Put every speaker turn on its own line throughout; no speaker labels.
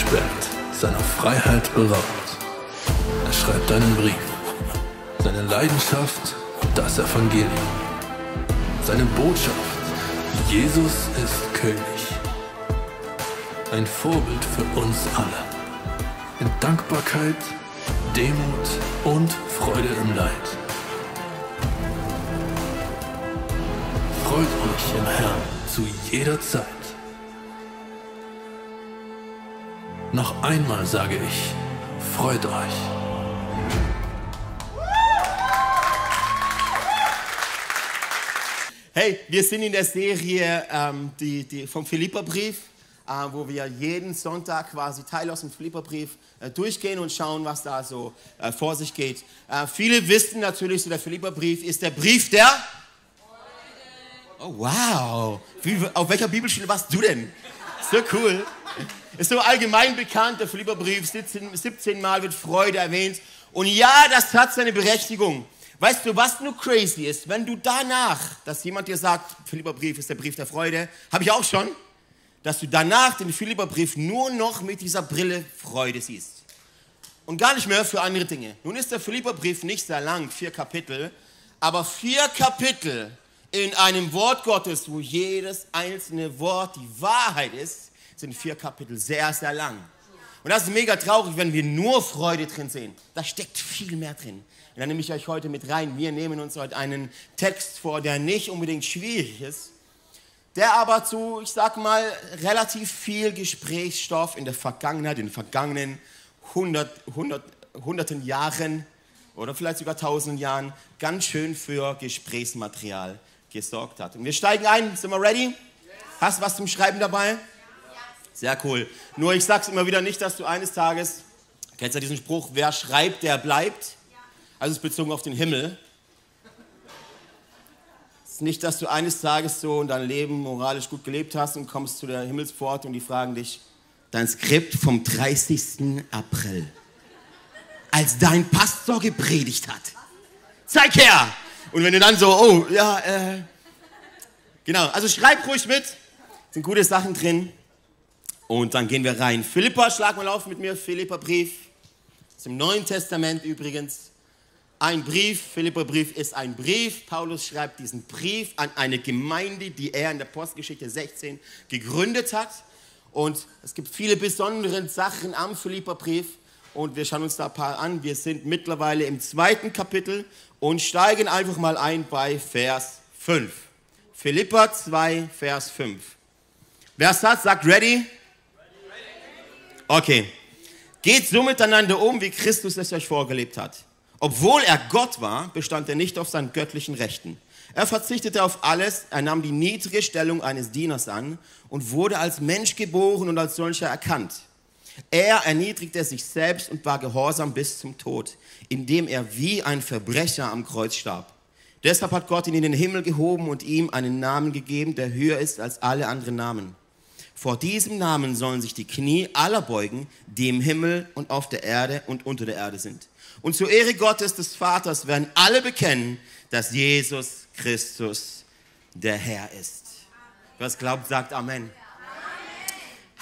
eingesperrt, seiner Freiheit beraubt. Er schreibt einen Brief. Seine Leidenschaft, das Evangelium. Seine Botschaft, Jesus ist König. Ein Vorbild für uns alle. In Dankbarkeit, Demut und Freude im Leid. Freut euch im Herrn zu jeder Zeit. Noch einmal sage ich, freut euch.
Hey, wir sind in der Serie ähm, die, die vom Philipperbrief, äh, wo wir jeden Sonntag quasi Teil aus dem Philipperbrief äh, durchgehen und schauen, was da so äh, vor sich geht. Äh, viele wissen natürlich, so der Philipperbrief ist der Brief der. Oh, wow. Wie, auf welcher Bibelschule warst du denn? So cool. Ist so allgemein bekannt, der Philipperbrief, 17, 17 Mal wird Freude erwähnt. Und ja, das hat seine Berechtigung. Weißt du, was nur crazy ist? Wenn du danach, dass jemand dir sagt, Philipperbrief ist der Brief der Freude, habe ich auch schon, dass du danach den Philipperbrief nur noch mit dieser Brille Freude siehst. Und gar nicht mehr für andere Dinge. Nun ist der Philipperbrief nicht sehr lang, vier Kapitel, aber vier Kapitel in einem Wort Gottes, wo jedes einzelne Wort die Wahrheit ist, sind vier Kapitel sehr, sehr lang. Und das ist mega traurig, wenn wir nur Freude drin sehen. Da steckt viel mehr drin. Und dann nehme ich euch heute mit rein. Wir nehmen uns heute einen Text vor, der nicht unbedingt schwierig ist, der aber zu, ich sag mal, relativ viel Gesprächsstoff in der Vergangenheit, in den vergangenen hundert, hundert, hunderten Jahren oder vielleicht sogar tausenden Jahren ganz schön für Gesprächsmaterial gesorgt hat. Und wir steigen ein. Sind wir ready? Hast du was zum Schreiben dabei? Sehr cool. Nur ich sag's immer wieder nicht, dass du eines Tages, kennst du diesen Spruch, wer schreibt, der bleibt? Also es ist bezogen auf den Himmel. Es ist nicht, dass du eines Tages so in deinem Leben moralisch gut gelebt hast und kommst zu der Himmelspforte und die fragen dich, dein Skript vom 30. April, als dein Pastor gepredigt hat. Zeig her! Und wenn du dann so, oh, ja, äh, genau, also schreib ruhig mit, sind gute Sachen drin. Und dann gehen wir rein. Philippa, schlag mal auf mit mir, Philippa Brief. Das ist im Neuen Testament übrigens. Ein Brief, Philippa Brief ist ein Brief. Paulus schreibt diesen Brief an eine Gemeinde, die er in der Postgeschichte 16 gegründet hat. Und es gibt viele besondere Sachen am Philippa Brief. Und wir schauen uns da ein paar an. Wir sind mittlerweile im zweiten Kapitel und steigen einfach mal ein bei Vers 5. Philippa 2, Vers 5. Wer es hat, sagt ready. Okay. Geht so miteinander um, wie Christus es euch vorgelebt hat. Obwohl er Gott war, bestand er nicht auf seinen göttlichen Rechten. Er verzichtete auf alles, er nahm die niedrige Stellung eines Dieners an und wurde als Mensch geboren und als solcher erkannt. Er erniedrigte sich selbst und war gehorsam bis zum Tod, indem er wie ein Verbrecher am Kreuz starb. Deshalb hat Gott ihn in den Himmel gehoben und ihm einen Namen gegeben, der höher ist als alle anderen Namen. Vor diesem Namen sollen sich die Knie aller beugen, die im Himmel und auf der Erde und unter der Erde sind. Und zur Ehre Gottes des Vaters werden alle bekennen, dass Jesus Christus der Herr ist. Wer es glaubt, sagt Amen.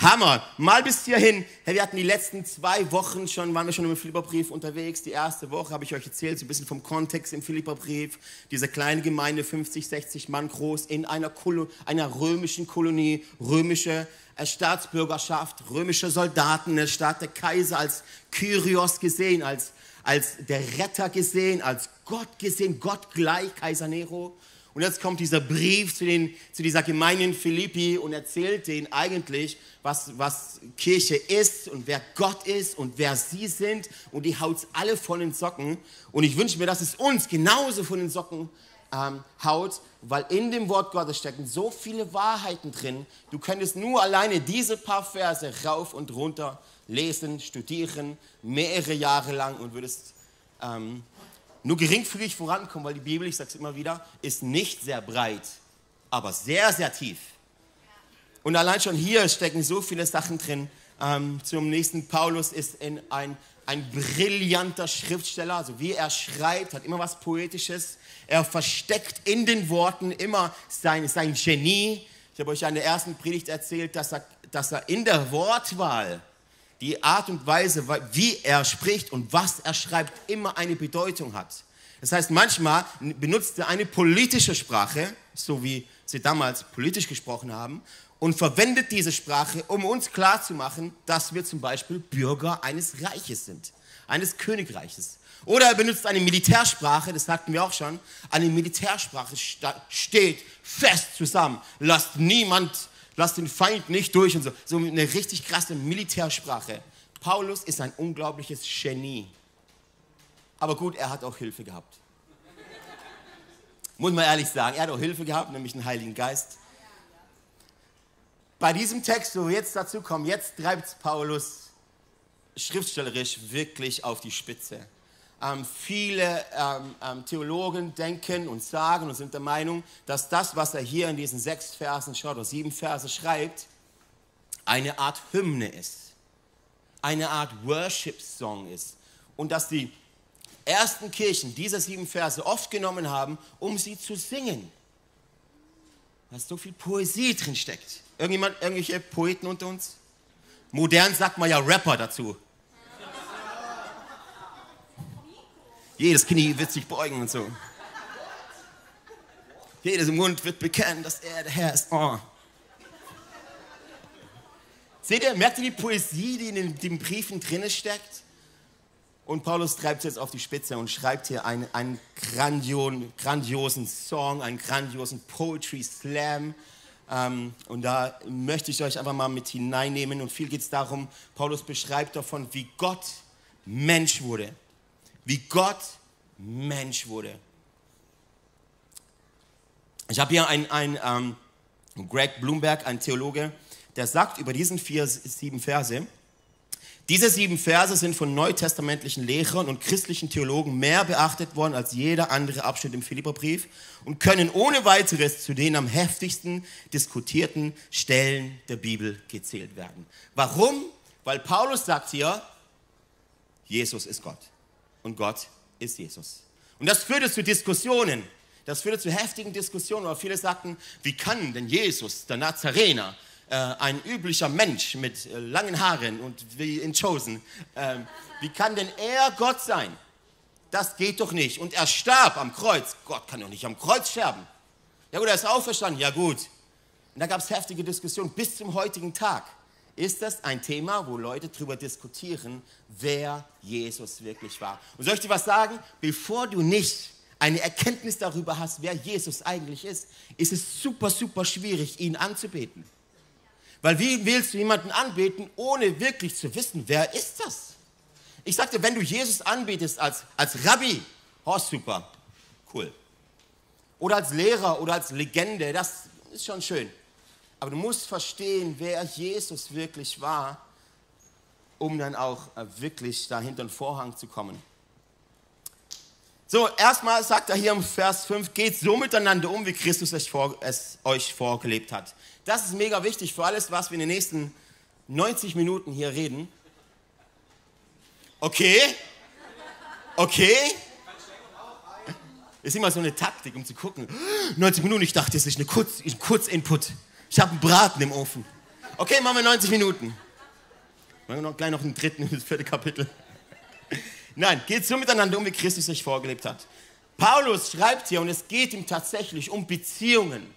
Hammer. Mal bis hierhin. Hey, wir hatten die letzten zwei Wochen schon, waren wir schon im Philipperbrief unterwegs. Die erste Woche habe ich euch erzählt, so ein bisschen vom Kontext im Philipperbrief. Diese kleine Gemeinde, 50, 60 Mann groß, in einer, Kolo, einer römischen Kolonie, römische Staatsbürgerschaft, römische Soldaten, der Staat der Kaiser als Kyrios gesehen, als, als der Retter gesehen, als Gott gesehen, Gott gleich, Kaiser Nero. Und jetzt kommt dieser Brief zu, den, zu dieser Gemeinde in Philippi und erzählt denen eigentlich, was, was Kirche ist und wer Gott ist und wer sie sind. Und die haut alle von den Socken. Und ich wünsche mir, dass es uns genauso von den Socken ähm, haut, weil in dem Wort Gottes stecken so viele Wahrheiten drin. Du könntest nur alleine diese paar Verse rauf und runter lesen, studieren, mehrere Jahre lang und würdest ähm, nur geringfügig vorankommen, weil die Bibel, ich sage es immer wieder, ist nicht sehr breit, aber sehr, sehr tief. Und allein schon hier stecken so viele Sachen drin. Ähm, zum nächsten Paulus ist ein, ein brillanter Schriftsteller, also wie er schreibt, hat immer was Poetisches. Er versteckt in den Worten immer sein, sein Genie, Ich habe euch in der ersten Predigt erzählt, dass er, dass er in der Wortwahl die Art und Weise, wie er spricht und was er schreibt, immer eine Bedeutung hat. Das heißt, manchmal benutzt er eine politische Sprache, so wie sie damals politisch gesprochen haben, und verwendet diese Sprache, um uns klarzumachen, dass wir zum Beispiel Bürger eines Reiches sind, eines Königreiches. Oder er benutzt eine Militärsprache, das sagten wir auch schon. Eine Militärsprache steht fest zusammen. Lasst niemand, lasst den Feind nicht durch und so. So eine richtig krasse Militärsprache. Paulus ist ein unglaubliches Genie. Aber gut, er hat auch Hilfe gehabt. Muss man ehrlich sagen, er hat auch Hilfe gehabt, nämlich den Heiligen Geist. Bei diesem Text, wo wir jetzt dazu kommen, jetzt treibt Paulus schriftstellerisch wirklich auf die Spitze. Ähm, viele ähm, ähm, Theologen denken und sagen und sind der Meinung, dass das, was er hier in diesen sechs Versen schaut, oder sieben Verse schreibt, eine Art Hymne ist, eine Art Worship-Song ist und dass die ersten Kirchen diese sieben Verse oft genommen haben, um sie zu singen. Weil so viel Poesie drin steckt. Irgendjemand, irgendwelche Poeten unter uns? Modern sagt man ja Rapper dazu. Jedes Knie wird sich beugen und so. Jedes Mund wird bekennen, dass er der Herr ist. Oh. Seht ihr, merkt ihr die Poesie, die in den, den Briefen drin steckt? Und Paulus treibt jetzt auf die Spitze und schreibt hier einen, einen grandion, grandiosen Song, einen grandiosen Poetry Slam. Ähm, und da möchte ich euch einfach mal mit hineinnehmen. Und viel geht es darum, Paulus beschreibt davon, wie Gott Mensch wurde. Wie Gott Mensch wurde. Ich habe hier einen, einen ähm, Greg Bloomberg, ein Theologe, der sagt über diesen vier, sieben Verse, diese sieben Verse sind von neutestamentlichen Lehrern und christlichen Theologen mehr beachtet worden als jeder andere Abschnitt im Philipperbrief und können ohne weiteres zu den am heftigsten diskutierten Stellen der Bibel gezählt werden. Warum? Weil Paulus sagt hier, Jesus ist Gott und Gott ist Jesus. Und das führte zu Diskussionen. Das führte zu heftigen Diskussionen, weil viele sagten, wie kann denn Jesus, der Nazarener, äh, ein üblicher Mensch mit äh, langen Haaren und wie in Chosen. Äh, wie kann denn er Gott sein? Das geht doch nicht. Und er starb am Kreuz. Gott kann doch nicht am Kreuz sterben. Ja gut, er ist auferstanden. Ja gut. Und da gab es heftige Diskussionen bis zum heutigen Tag. Ist das ein Thema, wo Leute darüber diskutieren, wer Jesus wirklich war? Und soll ich dir was sagen? Bevor du nicht eine Erkenntnis darüber hast, wer Jesus eigentlich ist, ist es super, super schwierig, ihn anzubeten. Weil wie willst du jemanden anbeten, ohne wirklich zu wissen, wer ist das? Ich sagte, wenn du Jesus anbetest als, als Rabbi, oh super, cool. Oder als Lehrer oder als Legende, das ist schon schön. Aber du musst verstehen, wer Jesus wirklich war, um dann auch äh, wirklich da hinter den Vorhang zu kommen. So, erstmal sagt er hier im Vers 5, geht so miteinander um, wie Christus es euch vorgelebt hat. Das ist mega wichtig für alles, was wir in den nächsten 90 Minuten hier reden. Okay? Okay? Ist immer so eine Taktik, um zu gucken. 90 Minuten, ich dachte, das ist eine Kurz, ein Kurzinput. Ich habe einen Braten im Ofen. Okay, machen wir 90 Minuten. Machen wir noch gleich noch einen dritten, das vierte Kapitel. Nein, geht so miteinander um, wie Christus sich vorgelebt hat. Paulus schreibt hier, und es geht ihm tatsächlich um Beziehungen.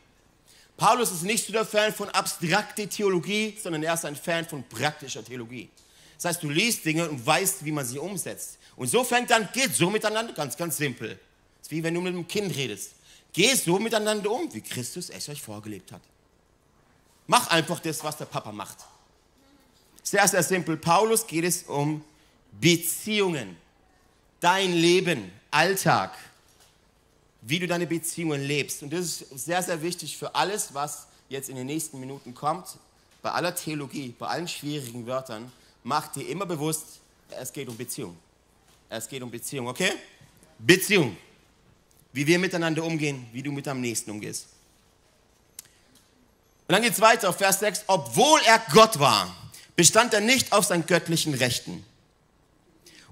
Paulus ist nicht so der Fan von abstrakter Theologie, sondern er ist ein Fan von praktischer Theologie. Das heißt, du liest Dinge und weißt, wie man sie umsetzt. Und so fängt dann, geht so miteinander, ganz, ganz simpel. Das ist wie wenn du mit einem Kind redest. Geh so miteinander um, wie Christus es euch vorgelebt hat. Mach einfach das, was der Papa macht. Sehr, sehr simpel. Paulus geht es um Beziehungen. Dein Leben, Alltag wie du deine Beziehungen lebst. Und das ist sehr, sehr wichtig für alles, was jetzt in den nächsten Minuten kommt. Bei aller Theologie, bei allen schwierigen Wörtern, mach dir immer bewusst, es geht um Beziehung. Es geht um Beziehung, okay? Beziehung. Wie wir miteinander umgehen, wie du mit deinem Nächsten umgehst. Und dann geht es weiter auf Vers 6. Obwohl er Gott war, bestand er nicht auf seinen göttlichen Rechten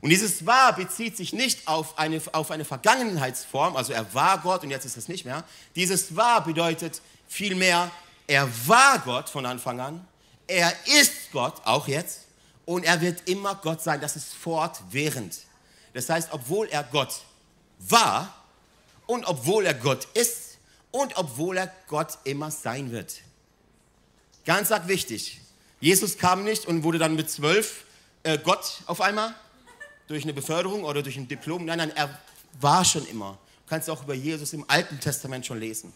und dieses war bezieht sich nicht auf eine, auf eine Vergangenheitsform, also er war Gott und jetzt ist es nicht mehr. Dieses war bedeutet vielmehr, Er war Gott von Anfang an. Er ist Gott, auch jetzt. Und er wird immer Gott sein. Das ist fortwährend. Das heißt, obwohl er Gott war und obwohl er Gott ist und obwohl er Gott immer sein wird. Ganz arg wichtig. Jesus kam nicht und wurde dann mit zwölf äh, Gott auf einmal durch eine Beförderung oder durch ein Diplom. Nein, nein, er war schon immer. Du kannst auch über Jesus im Alten Testament schon lesen.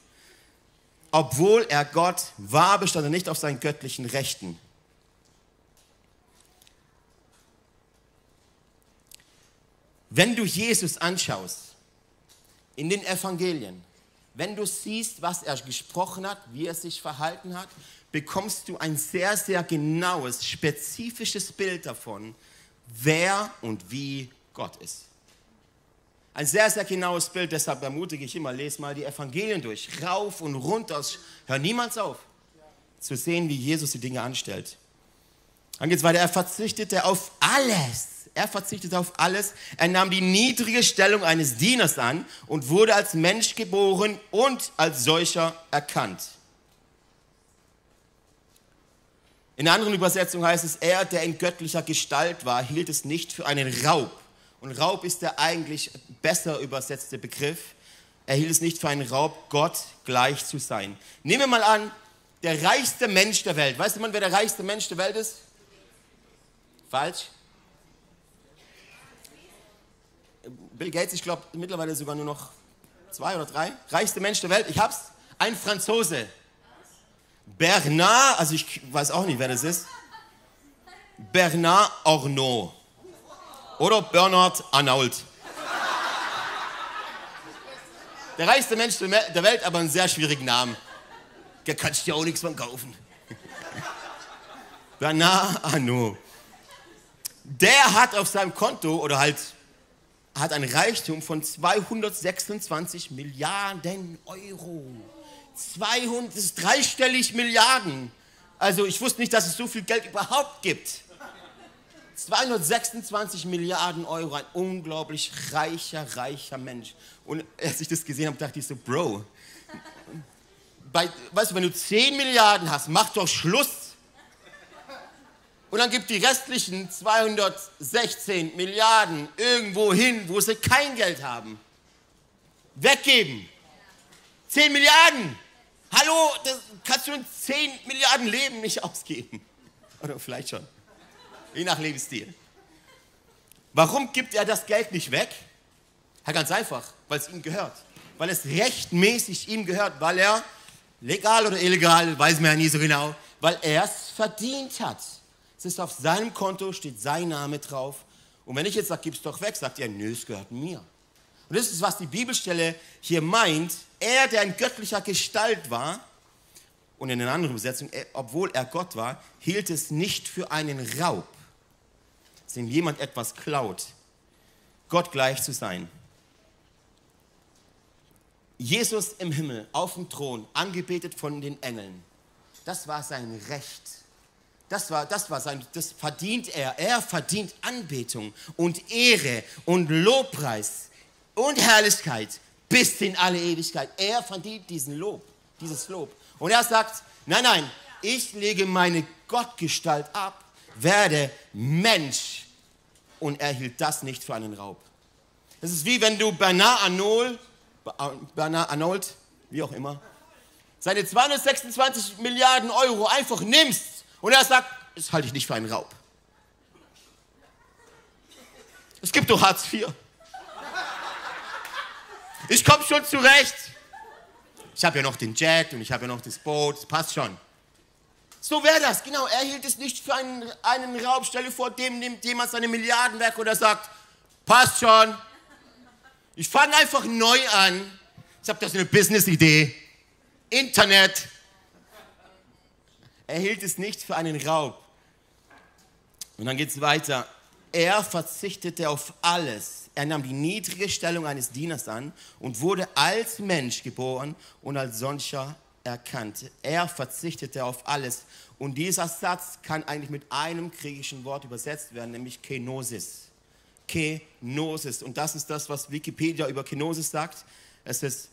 Obwohl er Gott war, bestand er nicht auf seinen göttlichen Rechten. Wenn du Jesus anschaust in den Evangelien, wenn du siehst, was er gesprochen hat, wie er sich verhalten hat, bekommst du ein sehr, sehr genaues, spezifisches Bild davon, wer und wie Gott ist. Ein sehr, sehr genaues Bild, deshalb ermutige ich immer, lese mal die Evangelien durch, rauf und runter, hör niemals auf, zu sehen, wie Jesus die Dinge anstellt. Dann geht es weiter, er verzichtete auf alles. Er verzichtete auf alles. Er nahm die niedrige Stellung eines Dieners an und wurde als Mensch geboren und als solcher erkannt. In einer anderen Übersetzung heißt es, er, der in göttlicher Gestalt war, hielt es nicht für einen Raub. Und Raub ist der eigentlich besser übersetzte Begriff. Er hielt es nicht für einen Raub, Gott gleich zu sein. Nehmen wir mal an, der reichste Mensch der Welt. Weißt du mal, wer der reichste Mensch der Welt ist? Falsch. Bill Gates, ich glaube mittlerweile sogar nur noch zwei oder drei. Reichste Mensch der Welt. Ich hab's. Ein Franzose. Bernard, also ich weiß auch nicht, wer das ist. Bernard Arnault. Oder Bernard Arnault. Der reichste Mensch der Welt, aber einen sehr schwierigen Namen. Der kannst dir auch nichts von kaufen. Bernard Arnault. Der hat auf seinem Konto oder halt hat ein Reichtum von 226 Milliarden Euro. 200, das ist dreistellig Milliarden. Also ich wusste nicht, dass es so viel Geld überhaupt gibt. 226 Milliarden Euro, ein unglaublich reicher, reicher Mensch. Und als ich das gesehen habe, dachte ich so, Bro, bei, weißt du, wenn du 10 Milliarden hast, mach doch Schluss. Und dann gib die restlichen 216 Milliarden irgendwo hin, wo sie kein Geld haben. Weggeben. 10 Milliarden. Hallo, das kannst du in 10 Milliarden Leben nicht ausgeben. Oder vielleicht schon. Je nach Lebensstil. Warum gibt er das Geld nicht weg? Ja, ganz einfach, weil es ihm gehört. Weil es rechtmäßig ihm gehört, weil er, legal oder illegal, weiß man ja nie so genau, weil er es verdient hat. Es ist auf seinem Konto, steht sein Name drauf. Und wenn ich jetzt sage, gib es doch weg, sagt er, nö, es gehört mir. Und das ist, was die Bibelstelle hier meint. Er, der in göttlicher Gestalt war, und in einer anderen Übersetzung, obwohl er Gott war, hielt es nicht für einen Raub, dass ihm jemand etwas klaut, Gott gleich zu sein. Jesus im Himmel, auf dem Thron, angebetet von den Engeln, das war sein Recht. Das war, das war sein, das verdient er. Er verdient Anbetung und Ehre und Lobpreis und Herrlichkeit bis in alle Ewigkeit. Er verdient diesen Lob, dieses Lob. Und er sagt, nein, nein, ich lege meine Gottgestalt ab, werde Mensch. Und er hielt das nicht für einen Raub. Das ist wie wenn du Bernard Arnault, Bernard Arnault, wie auch immer, seine 226 Milliarden Euro einfach nimmst und er sagt, das halte ich nicht für einen Raub. Es gibt doch Hartz IV. Ich komme schon zurecht. Ich habe ja noch den Jet und ich habe ja noch das Boot, das passt schon. So wäre das, genau. Er hielt es nicht für einen, einen Raub. Stelle vor, dem nimmt jemand seine Milliarden weg oder sagt, passt schon. Ich fange einfach neu an. Ich habe das eine Business-Idee. Internet. Er hielt es nicht für einen Raub. Und dann geht es weiter. Er verzichtete auf alles. Er nahm die niedrige Stellung eines Dieners an und wurde als Mensch geboren und als solcher erkannt. Er verzichtete auf alles. Und dieser Satz kann eigentlich mit einem griechischen Wort übersetzt werden, nämlich Kenosis. Kenosis. Und das ist das, was Wikipedia über Kenosis sagt. Es ist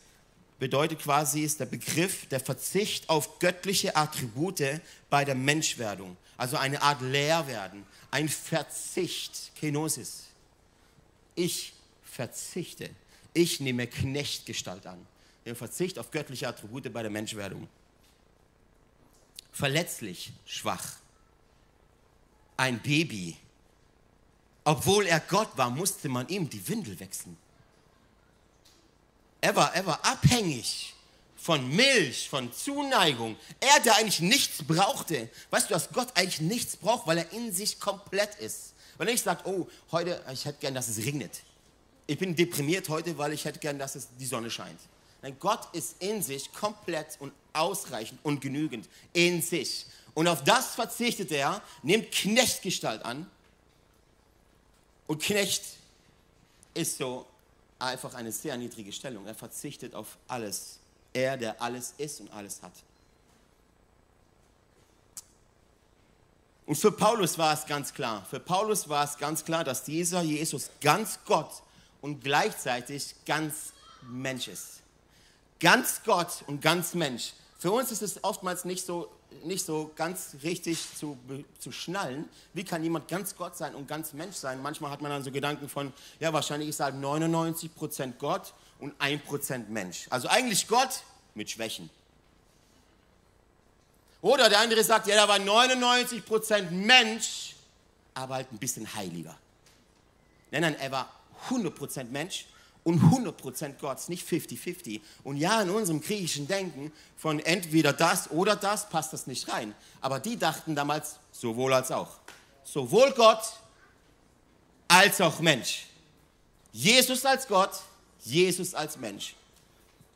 bedeutet quasi, ist der Begriff der Verzicht auf göttliche Attribute bei der Menschwerdung. Also eine Art Leerwerden, ein Verzicht, Kenosis. Ich verzichte. Ich nehme Knechtgestalt an. Der Verzicht auf göttliche Attribute bei der Menschwerdung. Verletzlich, schwach. Ein Baby. Obwohl er Gott war, musste man ihm die Windel wechseln. Er war, er war abhängig von Milch, von Zuneigung. Er, der eigentlich nichts brauchte. Weißt du, dass Gott eigentlich nichts braucht, weil er in sich komplett ist. Wenn nicht sagt, oh, heute, ich hätte gern, dass es regnet. Ich bin deprimiert heute, weil ich hätte gern, dass es die Sonne scheint. Nein, Gott ist in sich komplett und ausreichend und genügend. In sich. Und auf das verzichtet er, nimmt Knechtgestalt an. Und Knecht ist so einfach eine sehr niedrige Stellung. Er verzichtet auf alles. Er, der alles ist und alles hat. Und für Paulus war es ganz klar, für Paulus war es ganz klar, dass dieser Jesus ganz Gott und gleichzeitig ganz Mensch ist. Ganz Gott und ganz Mensch. Für uns ist es oftmals nicht so nicht so ganz richtig zu, zu schnallen. Wie kann jemand ganz Gott sein und ganz Mensch sein? Manchmal hat man dann so Gedanken von, ja, wahrscheinlich ist halt 99% Gott und 1% Mensch. Also eigentlich Gott mit Schwächen. Oder der andere sagt, ja, da war 99% Mensch, aber halt ein bisschen heiliger. Nein, nein, er war 100% Mensch und 100% Gott, nicht 50-50. Und ja, in unserem griechischen Denken von entweder das oder das passt das nicht rein. Aber die dachten damals sowohl als auch. Sowohl Gott als auch Mensch. Jesus als Gott, Jesus als Mensch.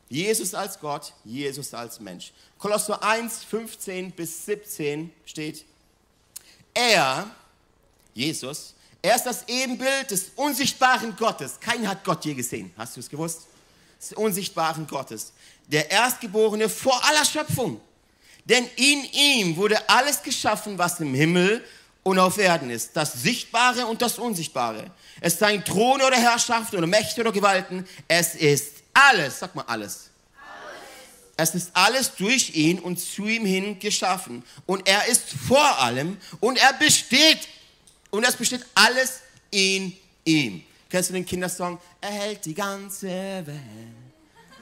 Jesus als Gott, Jesus als Mensch. Kolosser 1, 15 bis 17 steht, er, Jesus, er ist das Ebenbild des unsichtbaren Gottes. Keiner hat Gott je gesehen. Hast du es gewusst? Des unsichtbaren Gottes. Der Erstgeborene vor aller Schöpfung. Denn in ihm wurde alles geschaffen, was im Himmel und auf Erden ist. Das Sichtbare und das Unsichtbare. Es seien Throne oder Herrschaften oder Mächte oder Gewalten. Es ist alles, sag mal alles. Es ist alles durch ihn und zu ihm hin geschaffen. Und er ist vor allem und er besteht und es besteht alles in ihm. Kennst du den Kindersong? Er hält die ganze Welt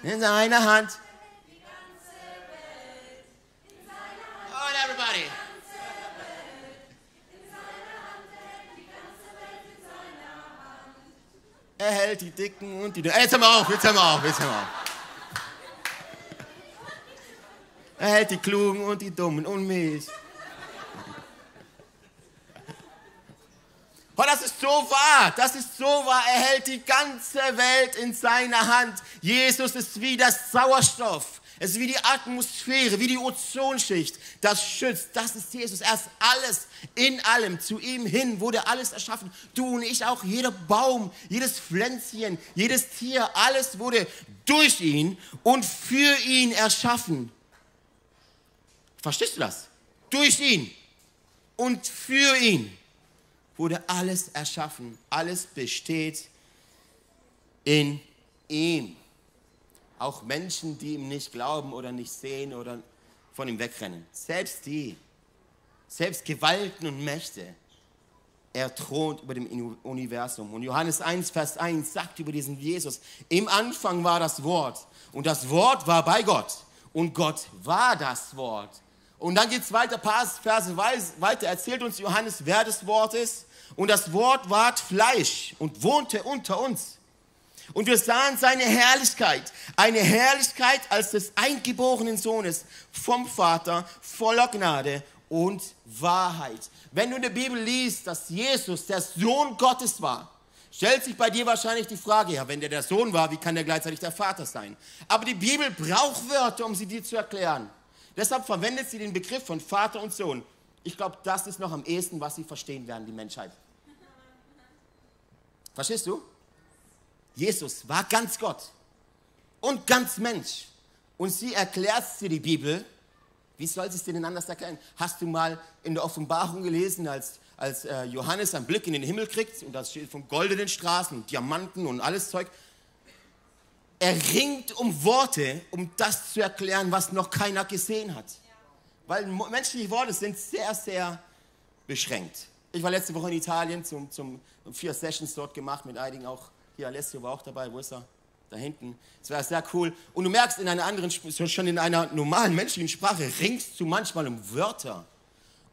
in seiner Hand. Oh, everybody. Er hält die Dicken und die Dünnen. Jetzt hör mal auf, jetzt hör mal auf, jetzt hör mal auf. Er hält die Klugen und die Dummen und mich. Oh, das ist so wahr, das ist so wahr. Er hält die ganze Welt in seiner Hand. Jesus ist wie das Sauerstoff. Es ist wie die Atmosphäre, wie die Ozonschicht. Das schützt. Das ist Jesus. Er ist alles in allem. Zu ihm hin wurde alles erschaffen. Du und ich auch. Jeder Baum, jedes Pflänzchen, jedes Tier, alles wurde durch ihn und für ihn erschaffen. Verstehst du das? Durch ihn und für ihn wurde alles erschaffen. Alles besteht in ihm. Auch Menschen, die ihm nicht glauben oder nicht sehen oder von ihm wegrennen. Selbst die, selbst Gewalten und Mächte, er thront über dem Universum. Und Johannes 1, Vers 1 sagt über diesen Jesus, im Anfang war das Wort und das Wort war bei Gott und Gott war das Wort. Und dann geht es weiter, paar Verse weiter, erzählt uns Johannes, wer das Wort ist. Und das Wort ward Fleisch und wohnte unter uns. Und wir sahen seine Herrlichkeit, eine Herrlichkeit als des eingeborenen Sohnes vom Vater, voller Gnade und Wahrheit. Wenn du in der Bibel liest, dass Jesus der Sohn Gottes war, stellt sich bei dir wahrscheinlich die Frage, ja, wenn der der Sohn war, wie kann der gleichzeitig der Vater sein? Aber die Bibel braucht Wörter, um sie dir zu erklären. Deshalb verwendet sie den Begriff von Vater und Sohn. Ich glaube, das ist noch am ehesten, was sie verstehen werden, die Menschheit. Verstehst du? Jesus war ganz Gott und ganz Mensch. Und sie erklärt dir die Bibel. Wie soll sie es denn anders erklären? Hast du mal in der Offenbarung gelesen, als, als äh, Johannes einen Blick in den Himmel kriegt und das steht von goldenen Straßen Diamanten und alles Zeug? er ringt um Worte, um das zu erklären, was noch keiner gesehen hat. Weil menschliche Worte sind sehr, sehr beschränkt. Ich war letzte Woche in Italien zum, zum vier Sessions dort gemacht mit einigen auch. Hier Alessio war auch dabei. Wo ist er? Da hinten. Es war sehr cool. Und du merkst in einer anderen, schon in einer normalen menschlichen Sprache ringst du manchmal um Wörter.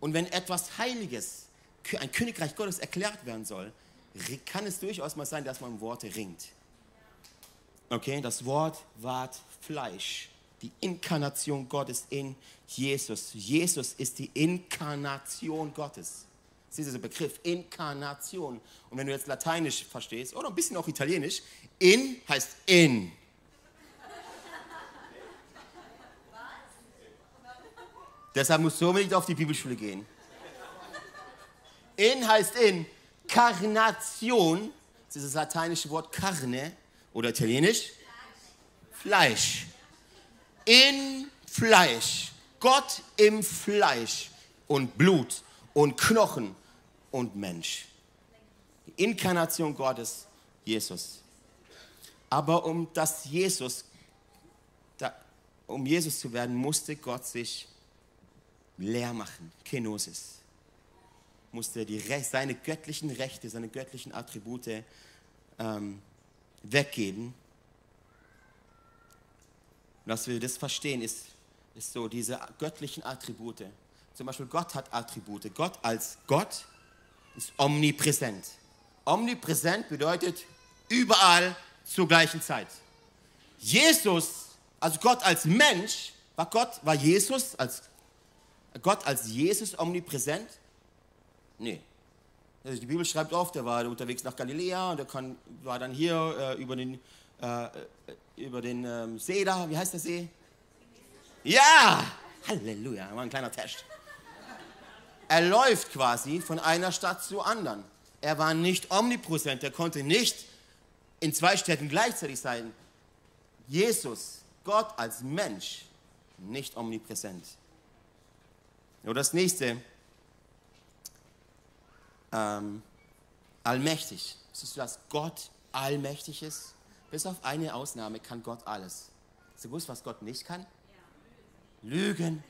Und wenn etwas Heiliges, ein Königreich Gottes erklärt werden soll, kann es durchaus mal sein, dass man um Worte ringt. Okay, das Wort ward Fleisch. Die Inkarnation Gottes in Jesus. Jesus ist die Inkarnation Gottes. Das ist dieser Begriff, Inkarnation. Und wenn du jetzt Lateinisch verstehst, oder ein bisschen auch Italienisch, in heißt in. Deshalb musst du unbedingt auf die Bibelschule gehen. In heißt in. Karnation, das ist das lateinische Wort carne oder italienisch Fleisch. In Fleisch. Gott im Fleisch und Blut und Knochen und Mensch. Die Inkarnation Gottes, Jesus. Aber um das Jesus, da, um Jesus zu werden, musste Gott sich leer machen. Kenosis. Musste die, seine göttlichen Rechte, seine göttlichen Attribute ähm, weggeben. dass wir das verstehen, ist, ist so diese göttlichen Attribute. Zum Beispiel Gott hat Attribute. Gott als Gott ist omnipräsent. Omnipräsent bedeutet überall zur gleichen Zeit. Jesus, also Gott als Mensch, war Gott, war Jesus als Gott als Jesus omnipräsent? Nee. Also die Bibel schreibt oft, er war unterwegs nach Galiläa und er kann, war dann hier äh, über den, äh, über den ähm, See da, wie heißt der See? Ja! Halleluja, war ein kleiner Test. Er läuft quasi von einer Stadt zur anderen. Er war nicht omnipräsent, er konnte nicht in zwei Städten gleichzeitig sein. Jesus, Gott als Mensch, nicht omnipräsent. Und das nächste, ähm, allmächtig. Siehst du, dass Gott allmächtig ist? Bis auf eine Ausnahme kann Gott alles. Hast du gewusst, was Gott nicht kann? Lügen.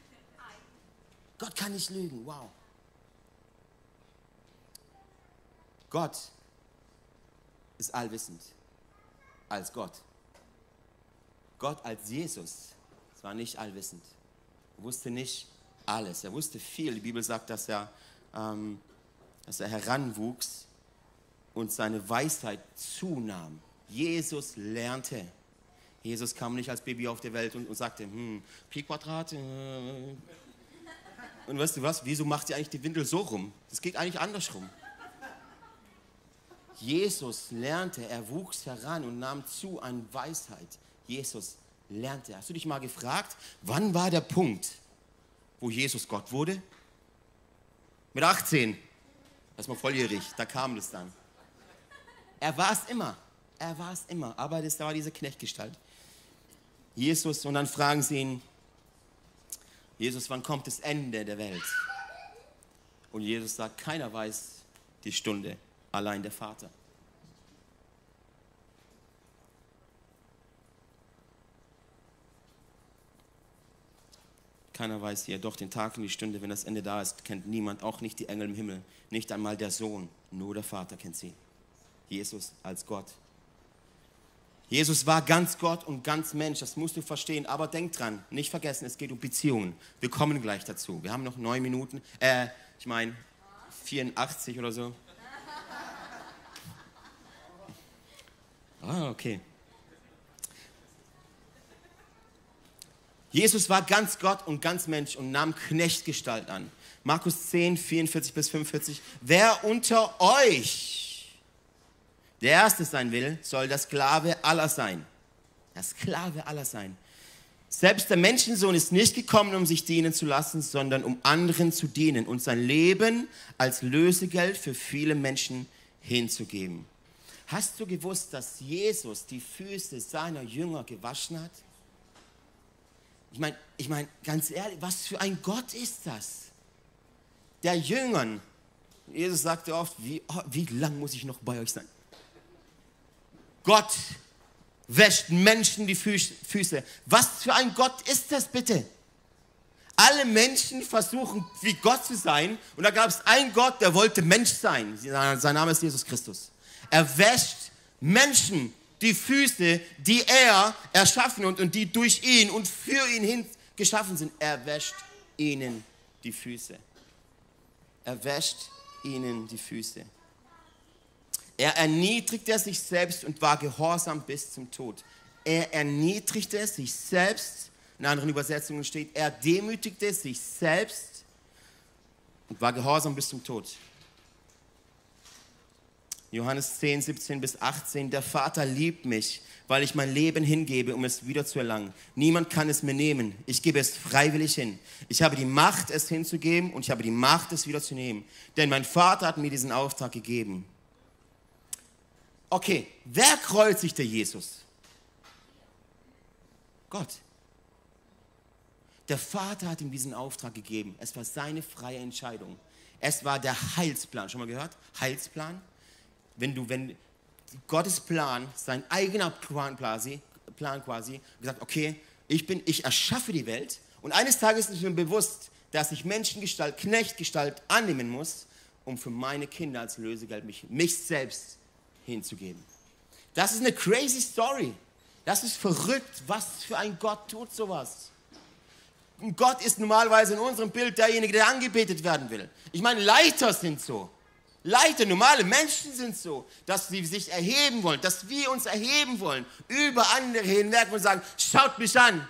Gott kann nicht lügen. Wow. Gott ist allwissend als Gott. Gott als Jesus war nicht allwissend. Er wusste nicht alles. Er wusste viel. Die Bibel sagt, dass er, ähm, dass er heranwuchs und seine Weisheit zunahm. Jesus lernte. Jesus kam nicht als Baby auf die Welt und, und sagte, hm, Pi Quadrat. Äh. Und weißt du was, wieso macht ihr eigentlich die Windel so rum? Das geht eigentlich andersrum. Jesus lernte, er wuchs heran und nahm zu an Weisheit. Jesus lernte. Hast du dich mal gefragt, wann war der Punkt, wo Jesus Gott wurde? Mit 18. Das war volljährig, da kam das dann. Er war es immer. Er war es immer. Aber das war diese Knechtgestalt. Jesus, und dann fragen sie ihn, Jesus, wann kommt das Ende der Welt? Und Jesus sagt, keiner weiß die Stunde, allein der Vater. Keiner weiß hier, doch den Tag und die Stunde, wenn das Ende da ist, kennt niemand, auch nicht die Engel im Himmel, nicht einmal der Sohn, nur der Vater kennt sie. Jesus als Gott. Jesus war ganz Gott und ganz Mensch, das musst du verstehen. Aber denk dran, nicht vergessen, es geht um Beziehungen. Wir kommen gleich dazu. Wir haben noch neun Minuten, äh, ich meine 84 oder so. Ah, okay. Jesus war ganz Gott und ganz Mensch und nahm Knechtgestalt an. Markus 10, 44 bis 45. Wer unter euch der Erste sein will, soll der Sklave aller sein. Der Sklave aller sein. Selbst der Menschensohn ist nicht gekommen, um sich dienen zu lassen, sondern um anderen zu dienen und sein Leben als Lösegeld für viele Menschen hinzugeben. Hast du gewusst, dass Jesus die Füße seiner Jünger gewaschen hat? Ich meine, ich mein, ganz ehrlich, was für ein Gott ist das? Der Jüngern. Jesus sagte oft, wie, oh, wie lang muss ich noch bei euch sein? Gott wäscht Menschen die Füße. Was für ein Gott ist das bitte? Alle Menschen versuchen, wie Gott zu sein. Und da gab es einen Gott, der wollte Mensch sein. Sein Name ist Jesus Christus. Er wäscht Menschen die Füße, die er erschaffen und, und die durch ihn und für ihn hin geschaffen sind. Er wäscht ihnen die Füße. Er wäscht ihnen die Füße. Er erniedrigte sich selbst und war gehorsam bis zum Tod. Er erniedrigte sich selbst, in anderen Übersetzungen steht, er demütigte sich selbst und war gehorsam bis zum Tod. Johannes 10, 17 bis 18, der Vater liebt mich, weil ich mein Leben hingebe, um es wieder zu erlangen. Niemand kann es mir nehmen. Ich gebe es freiwillig hin. Ich habe die Macht, es hinzugeben und ich habe die Macht, es wieder zu nehmen. Denn mein Vater hat mir diesen Auftrag gegeben. Okay, wer kreuzigte Jesus? Gott. Der Vater hat ihm diesen Auftrag gegeben. Es war seine freie Entscheidung. Es war der Heilsplan. Schon mal gehört? Heilsplan. Wenn du, wenn Gottes Plan, sein eigener Plan quasi, Plan quasi, gesagt, okay, ich bin, ich erschaffe die Welt und eines Tages ist mir bewusst, dass ich Menschengestalt, Knechtgestalt annehmen muss, um für meine Kinder als Lösegeld mich, mich selbst hinzugeben. Das ist eine crazy Story. Das ist verrückt. Was für ein Gott tut sowas? Gott ist normalerweise in unserem Bild derjenige, der angebetet werden will. Ich meine, Leiter sind so. Leiter, normale Menschen sind so, dass sie sich erheben wollen, dass wir uns erheben wollen über andere hinweg und sagen, schaut mich an.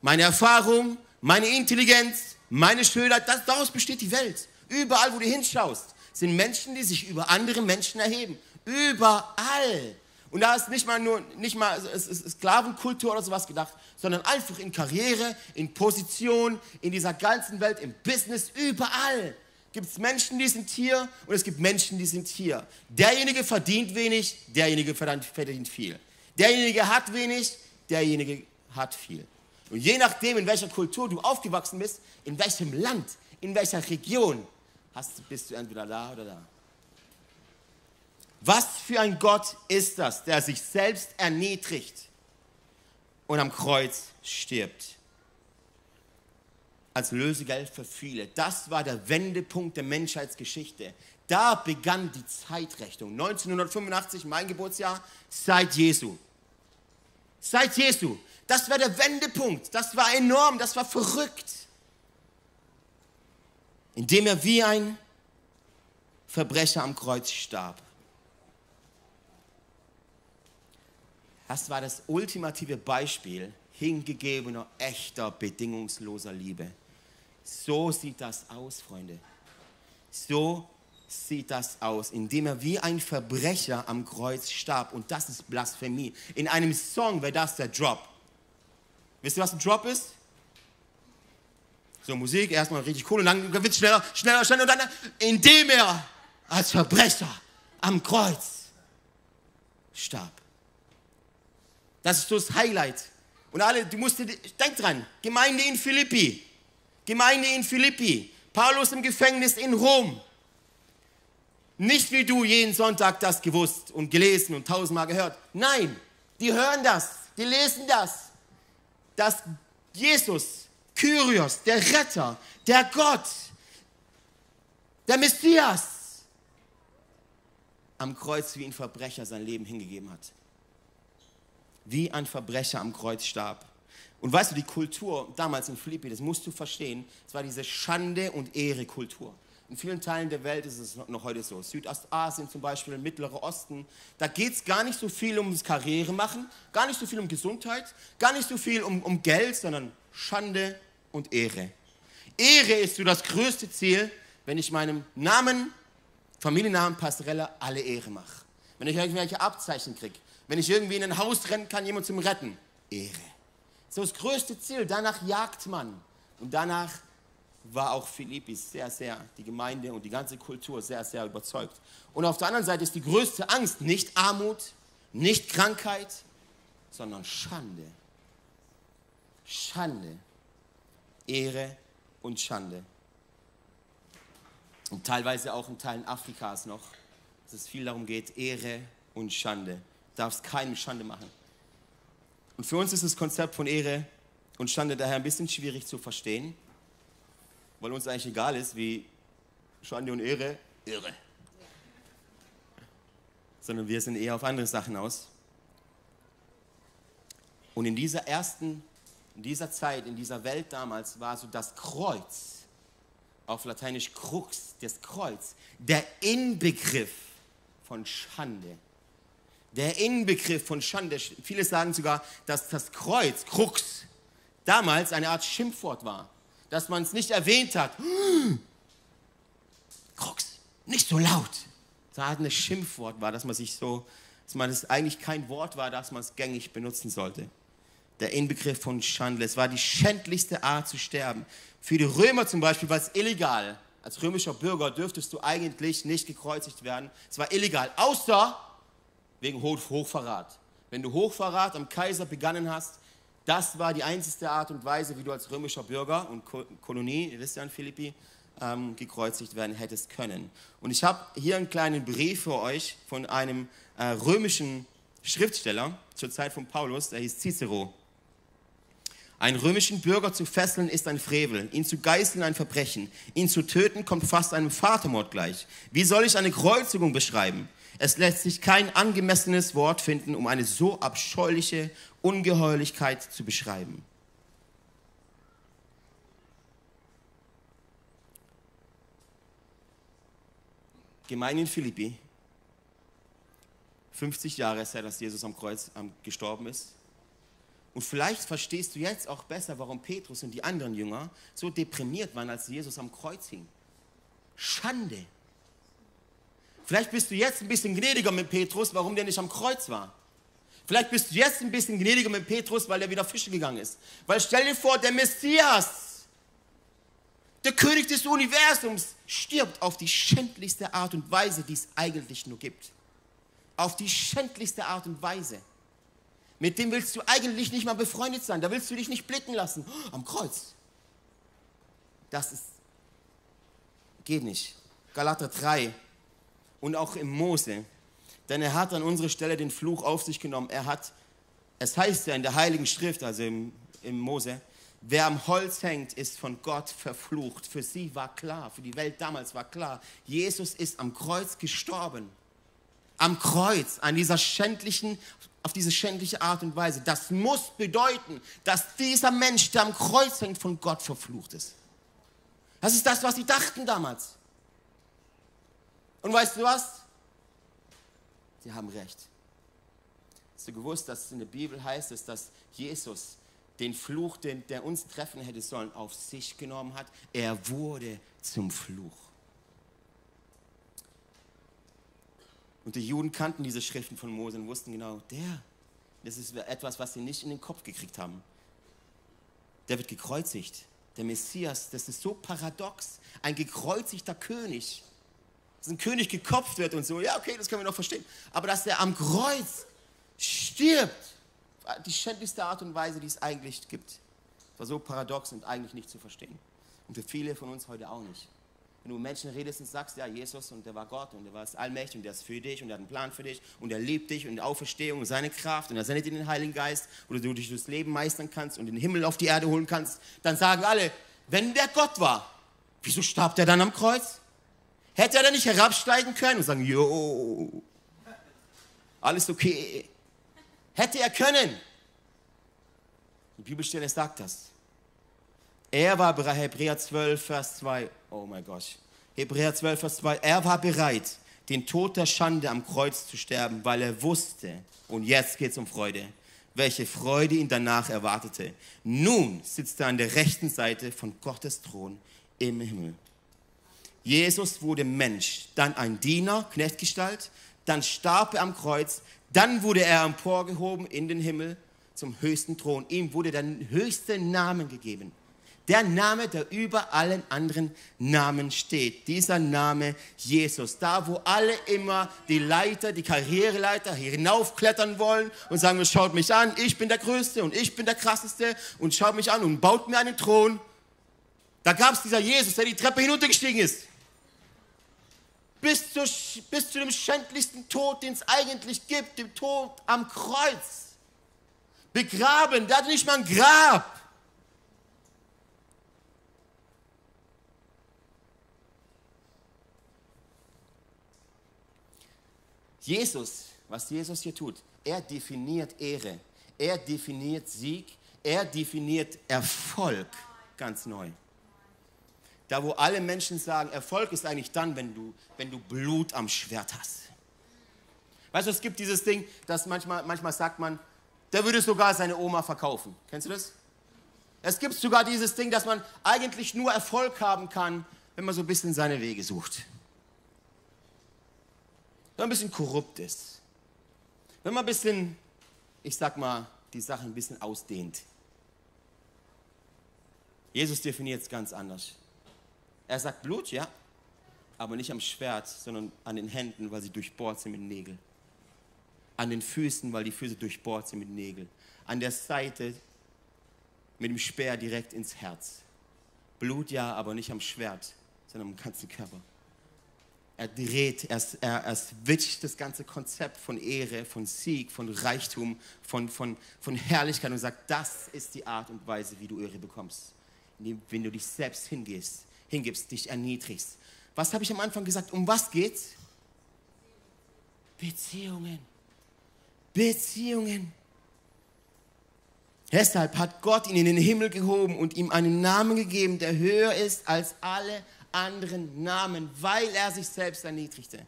Meine Erfahrung, meine Intelligenz, meine Schönheit, das, daraus besteht die Welt. Überall, wo du hinschaust, sind Menschen, die sich über andere Menschen erheben. Überall. Und da ist nicht mal nur, nicht mal Sklavenkultur oder sowas gedacht, sondern einfach in Karriere, in Position, in dieser ganzen Welt, im Business, überall gibt es Menschen, die sind hier und es gibt Menschen, die sind hier. Derjenige verdient wenig, derjenige verdient viel. Derjenige hat wenig, derjenige hat viel. Und je nachdem, in welcher Kultur du aufgewachsen bist, in welchem Land, in welcher Region, hast, bist du entweder da oder da. Was für ein Gott ist das, der sich selbst erniedrigt und am Kreuz stirbt? Als Lösegeld für viele. Das war der Wendepunkt der Menschheitsgeschichte. Da begann die Zeitrechnung. 1985, mein Geburtsjahr, seit Jesu. Seit Jesu. Das war der Wendepunkt. Das war enorm. Das war verrückt. Indem er wie ein Verbrecher am Kreuz starb. Das war das ultimative Beispiel hingegebener, echter, bedingungsloser Liebe. So sieht das aus, Freunde. So sieht das aus, indem er wie ein Verbrecher am Kreuz starb. Und das ist Blasphemie. In einem Song wäre das der Drop. Wisst ihr, was ein Drop ist? So Musik, erstmal richtig cool und dann wird schneller, schneller, schneller und dann, indem er als Verbrecher am Kreuz starb. Das ist so das Highlight. Und alle, du musst, denk dran, Gemeinde in Philippi, Gemeinde in Philippi, Paulus im Gefängnis in Rom. Nicht wie du jeden Sonntag das gewusst und gelesen und tausendmal gehört. Nein, die hören das, die lesen das. Dass Jesus, Kyrios, der Retter, der Gott, der Messias, am Kreuz wie ein Verbrecher sein Leben hingegeben hat wie ein Verbrecher am Kreuz starb. Und weißt du, die Kultur damals in Philippi, das musst du verstehen, es war diese Schande- und Ehre-Kultur. In vielen Teilen der Welt ist es noch heute so. Südostasien zum Beispiel, Mittlerer Osten, da geht es gar nicht so viel ums Karriere machen, gar nicht so viel um Gesundheit, gar nicht so viel um, um Geld, sondern Schande und Ehre. Ehre ist so das größte Ziel, wenn ich meinem Namen, Familiennamen Pastorella alle Ehre mache. Wenn ich irgendwelche Abzeichen kriege, wenn ich irgendwie in ein Haus rennen kann, jemand zum Retten. Ehre. So das größte Ziel. Danach jagt man. Und danach war auch Philippi sehr, sehr, die Gemeinde und die ganze Kultur sehr, sehr überzeugt. Und auf der anderen Seite ist die größte Angst nicht Armut, nicht Krankheit, sondern Schande. Schande. Ehre und Schande. Und teilweise auch in Teilen Afrikas noch, dass es viel darum geht, Ehre und Schande darfst keinem Schande machen. Und für uns ist das Konzept von Ehre und Schande daher ein bisschen schwierig zu verstehen, weil uns eigentlich egal ist, wie Schande und Ehre, irre. Sondern wir sind eher auf andere Sachen aus. Und in dieser ersten, in dieser Zeit, in dieser Welt damals war so das Kreuz, auf Lateinisch Krux, das Kreuz, der Inbegriff von Schande. Der Inbegriff von Schande. Viele sagen sogar, dass das Kreuz, Krux, damals eine Art Schimpfwort war. Dass man es nicht erwähnt hat. Krux, nicht so laut. Das hat ein Schimpfwort war, dass man sich so, dass man es eigentlich kein Wort war, dass man es gängig benutzen sollte. Der Inbegriff von Schande. Es war die schändlichste Art zu sterben. Für die Römer zum Beispiel war es illegal. Als römischer Bürger dürftest du eigentlich nicht gekreuzigt werden. Es war illegal, außer wegen Hochverrat. Wenn du Hochverrat am Kaiser begangen hast, das war die einzige Art und Weise, wie du als römischer Bürger und Kolonie, ihr wisst ja in Philippi, ähm, gekreuzigt werden hättest können. Und ich habe hier einen kleinen Brief für euch von einem äh, römischen Schriftsteller zur Zeit von Paulus, der hieß Cicero. Einen römischen Bürger zu fesseln ist ein Frevel, ihn zu geißeln ein Verbrechen, ihn zu töten kommt fast einem Vatermord gleich. Wie soll ich eine Kreuzigung beschreiben? Es lässt sich kein angemessenes Wort finden, um eine so abscheuliche Ungeheuerlichkeit zu beschreiben. Gemeinde in Philippi, 50 Jahre ist her, dass Jesus am Kreuz gestorben ist. Und vielleicht verstehst du jetzt auch besser, warum Petrus und die anderen Jünger so deprimiert waren, als Jesus am Kreuz hing. Schande. Vielleicht bist du jetzt ein bisschen gnädiger mit Petrus, warum der nicht am Kreuz war. Vielleicht bist du jetzt ein bisschen gnädiger mit Petrus, weil er wieder fischen gegangen ist. Weil stell dir vor, der Messias, der König des Universums, stirbt auf die schändlichste Art und Weise, die es eigentlich nur gibt. Auf die schändlichste Art und Weise. Mit dem willst du eigentlich nicht mal befreundet sein. Da willst du dich nicht blicken lassen. Oh, am Kreuz. Das ist, geht nicht. Galater 3 und auch im Mose. Denn er hat an unserer Stelle den Fluch auf sich genommen. Er hat, es heißt ja in der Heiligen Schrift, also im, im Mose, wer am Holz hängt, ist von Gott verflucht. Für sie war klar, für die Welt damals war klar, Jesus ist am Kreuz gestorben. Am Kreuz, an dieser schändlichen, auf diese schändliche Art und Weise. Das muss bedeuten, dass dieser Mensch, der am Kreuz hängt, von Gott verflucht ist. Das ist das, was sie dachten damals. Und weißt du was? Sie haben recht. Hast du gewusst, dass es in der Bibel heißt, dass, dass Jesus den Fluch, den, der uns treffen hätte sollen, auf sich genommen hat? Er wurde zum Fluch. Und die Juden kannten diese Schriften von Mose und wussten genau, der, das ist etwas, was sie nicht in den Kopf gekriegt haben. Der wird gekreuzigt. Der Messias, das ist so paradox. Ein gekreuzigter König. Dass ein König gekopft wird und so, ja, okay, das können wir noch verstehen. Aber dass er am Kreuz stirbt, die schändlichste Art und Weise, die es eigentlich gibt. Das war so paradox und eigentlich nicht zu verstehen. Und für viele von uns heute auch nicht. Wenn du mit Menschen redest und sagst, ja, Jesus und der war Gott und der war allmächtig und der ist für dich und der hat einen Plan für dich und er liebt dich und die Auferstehung und seine Kraft und er sendet dir den Heiligen Geist oder du dich durchs Leben meistern kannst und den Himmel auf die Erde holen kannst, dann sagen alle, wenn der Gott war, wieso starb der dann am Kreuz? Hätte er dann nicht herabsteigen können und sagen, jo, alles okay. Hätte er können. Die Bibelstelle sagt das. Er war bereit, Hebräer 12, Vers 2, oh mein Gott, Hebräer 12, Vers 2, er war bereit, den Tod der Schande am Kreuz zu sterben, weil er wusste, und jetzt geht es um Freude, welche Freude ihn danach erwartete. Nun sitzt er an der rechten Seite von Gottes Thron im Himmel. Jesus wurde Mensch, dann ein Diener, Knechtgestalt, dann starb er am Kreuz, dann wurde er emporgehoben in den Himmel zum höchsten Thron. Ihm wurde der höchste Namen gegeben. Der Name, der über allen anderen Namen steht. Dieser Name Jesus. Da, wo alle immer die Leiter, die Karriereleiter hinaufklettern wollen und sagen, schaut mich an, ich bin der Größte und ich bin der Krasseste und schaut mich an und baut mir einen Thron. Da gab es dieser Jesus, der die Treppe hinuntergestiegen ist. Bis, zur, bis zu dem schändlichsten Tod, den es eigentlich gibt, dem Tod am Kreuz Begraben, der hatte nicht mal ein Grab. Jesus, was Jesus hier tut, er definiert Ehre, er definiert Sieg, er definiert Erfolg ganz neu. Da, wo alle Menschen sagen, Erfolg ist eigentlich dann, wenn du, wenn du Blut am Schwert hast. Weißt du, es gibt dieses Ding, dass manchmal, manchmal sagt man, der würde sogar seine Oma verkaufen. Kennst du das? Es gibt sogar dieses Ding, dass man eigentlich nur Erfolg haben kann, wenn man so ein bisschen seine Wege sucht. Wenn man ein bisschen korrupt ist. Wenn man ein bisschen, ich sag mal, die Sachen ein bisschen ausdehnt. Jesus definiert es ganz anders. Er sagt Blut, ja, aber nicht am Schwert, sondern an den Händen, weil sie durchbohrt sind mit Nägeln. An den Füßen, weil die Füße durchbohrt sind mit Nägeln. An der Seite mit dem Speer direkt ins Herz. Blut ja, aber nicht am Schwert, sondern am ganzen Körper. Er dreht, er, er, er switcht das ganze Konzept von Ehre, von Sieg, von Reichtum, von, von, von Herrlichkeit und sagt, das ist die Art und Weise, wie du Ehre bekommst. Wenn du dich selbst hingehst, hingibst, dich erniedrigst. Was habe ich am Anfang gesagt? Um was geht's? Beziehungen. Beziehungen. Deshalb hat Gott ihn in den Himmel gehoben und ihm einen Namen gegeben, der höher ist als alle anderen Namen, weil er sich selbst erniedrigte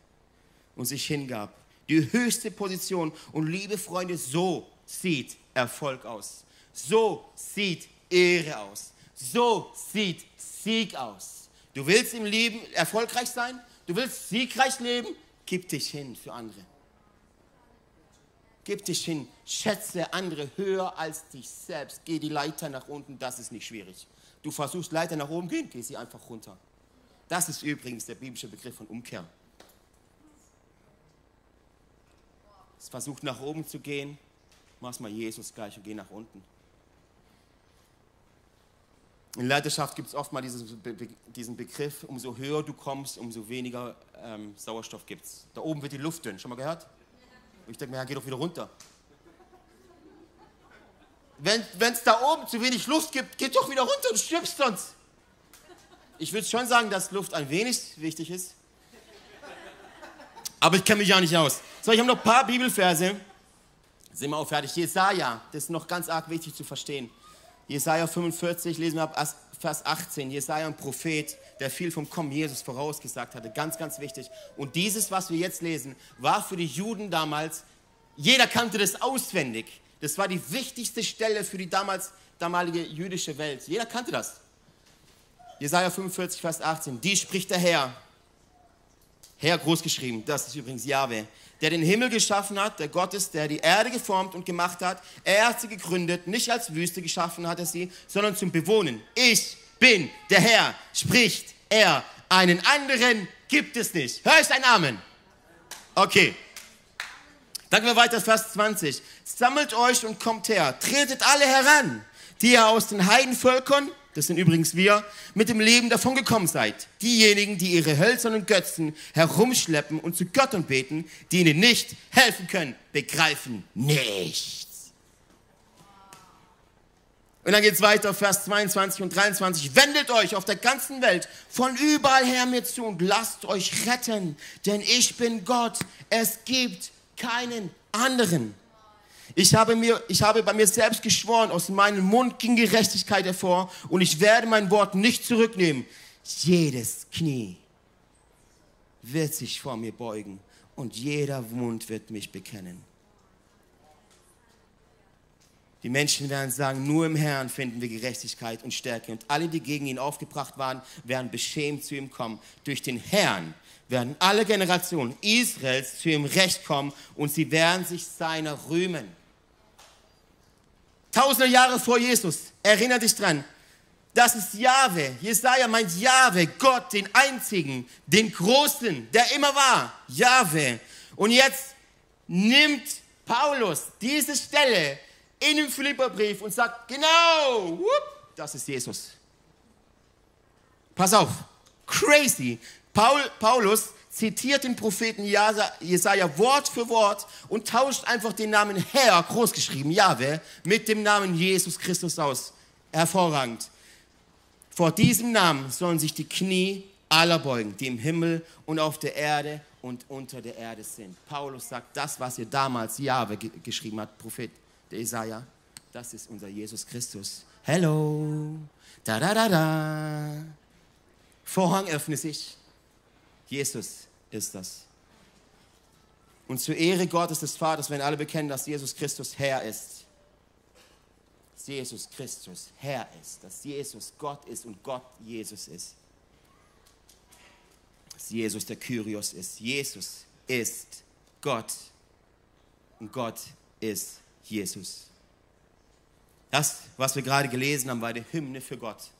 und sich hingab. Die höchste Position. Und liebe Freunde, so sieht Erfolg aus. So sieht Ehre aus. So sieht Sieg aus. Du willst im Leben erfolgreich sein? Du willst siegreich leben? Gib dich hin für andere. Gib dich hin, schätze andere höher als dich selbst. Geh die Leiter nach unten, das ist nicht schwierig. Du versuchst Leiter nach oben gehen, geh sie einfach runter. Das ist übrigens der biblische Begriff von Umkehr. Es versucht nach oben zu gehen, mach mal Jesus gleich und geh nach unten. In Leiterschaft gibt es oft mal diesen, diesen Begriff, umso höher du kommst, umso weniger ähm, Sauerstoff gibt es. Da oben wird die Luft dünn. Schon mal gehört? Und ich denke mir, ja, geh doch wieder runter. Wenn es da oben zu wenig Luft gibt, geh doch wieder runter, du stirbst sonst. Ich würde schon sagen, dass Luft ein wenig wichtig ist. Aber ich kenne mich ja nicht aus. So, ich habe noch ein paar Bibelverse. Sind wir auch fertig. Jesaja, das ist noch ganz arg wichtig zu verstehen. Jesaja 45, lesen wir ab Vers 18. Jesaja, ein Prophet, der viel vom Kommen Jesus vorausgesagt hatte. Ganz, ganz wichtig. Und dieses, was wir jetzt lesen, war für die Juden damals, jeder kannte das auswendig. Das war die wichtigste Stelle für die damals, damalige jüdische Welt. Jeder kannte das. Jesaja 45, Vers 18. Die spricht der Herr. Herr großgeschrieben, das ist übrigens Jahwe, der den Himmel geschaffen hat, der Gott ist, der die Erde geformt und gemacht hat. Er hat sie gegründet, nicht als Wüste geschaffen hat er sie, sondern zum Bewohnen. Ich bin der Herr, spricht er. Einen anderen gibt es nicht. Hör ich ein Amen? Okay. Dann gehen wir weiter, Vers 20. Sammelt euch und kommt her. Tretet alle heran, die ihr aus den Heidenvölkern das sind übrigens wir, mit dem Leben davon gekommen seid. Diejenigen, die ihre hölzernen Götzen herumschleppen und zu Göttern beten, die ihnen nicht helfen können, begreifen nichts. Und dann geht es weiter, Vers 22 und 23. Wendet euch auf der ganzen Welt von überall her mir zu und lasst euch retten, denn ich bin Gott. Es gibt keinen anderen. Ich habe, mir, ich habe bei mir selbst geschworen, aus meinem Mund ging Gerechtigkeit hervor und ich werde mein Wort nicht zurücknehmen. Jedes Knie wird sich vor mir beugen und jeder Mund wird mich bekennen. Die Menschen werden sagen, nur im Herrn finden wir Gerechtigkeit und Stärke. Und alle, die gegen ihn aufgebracht waren, werden beschämt zu ihm kommen. Durch den Herrn werden alle Generationen Israels zu ihm Recht kommen und sie werden sich seiner rühmen. Tausende Jahre vor Jesus. Erinner dich dran. Das ist Jahwe. Jesaja meint Jahwe, Gott, den einzigen, den großen, der immer war. Jahwe. Und jetzt nimmt Paulus diese Stelle in dem Philipperbrief und sagt, genau, whoop, das ist Jesus. Pass auf, crazy. Paul, Paulus zitiert den Propheten Jesaja Wort für Wort und tauscht einfach den Namen Herr, großgeschrieben, Jahwe, mit dem Namen Jesus Christus aus. Hervorragend. Vor diesem Namen sollen sich die Knie aller beugen, die im Himmel und auf der Erde und unter der Erde sind. Paulus sagt, das, was ihr damals Jahwe geschrieben hat, Prophet der Jesaja, das ist unser Jesus Christus. Hello. Da da da da. Vorhang öffne sich. Jesus ist das. Und zur Ehre Gottes des Vaters, wenn alle bekennen, dass Jesus Christus Herr ist. Dass Jesus Christus Herr ist. Dass Jesus Gott ist und Gott Jesus ist. Dass Jesus der Kyrios ist. Jesus ist Gott. Und Gott ist Jesus. Das, was wir gerade gelesen haben, war eine Hymne für Gott.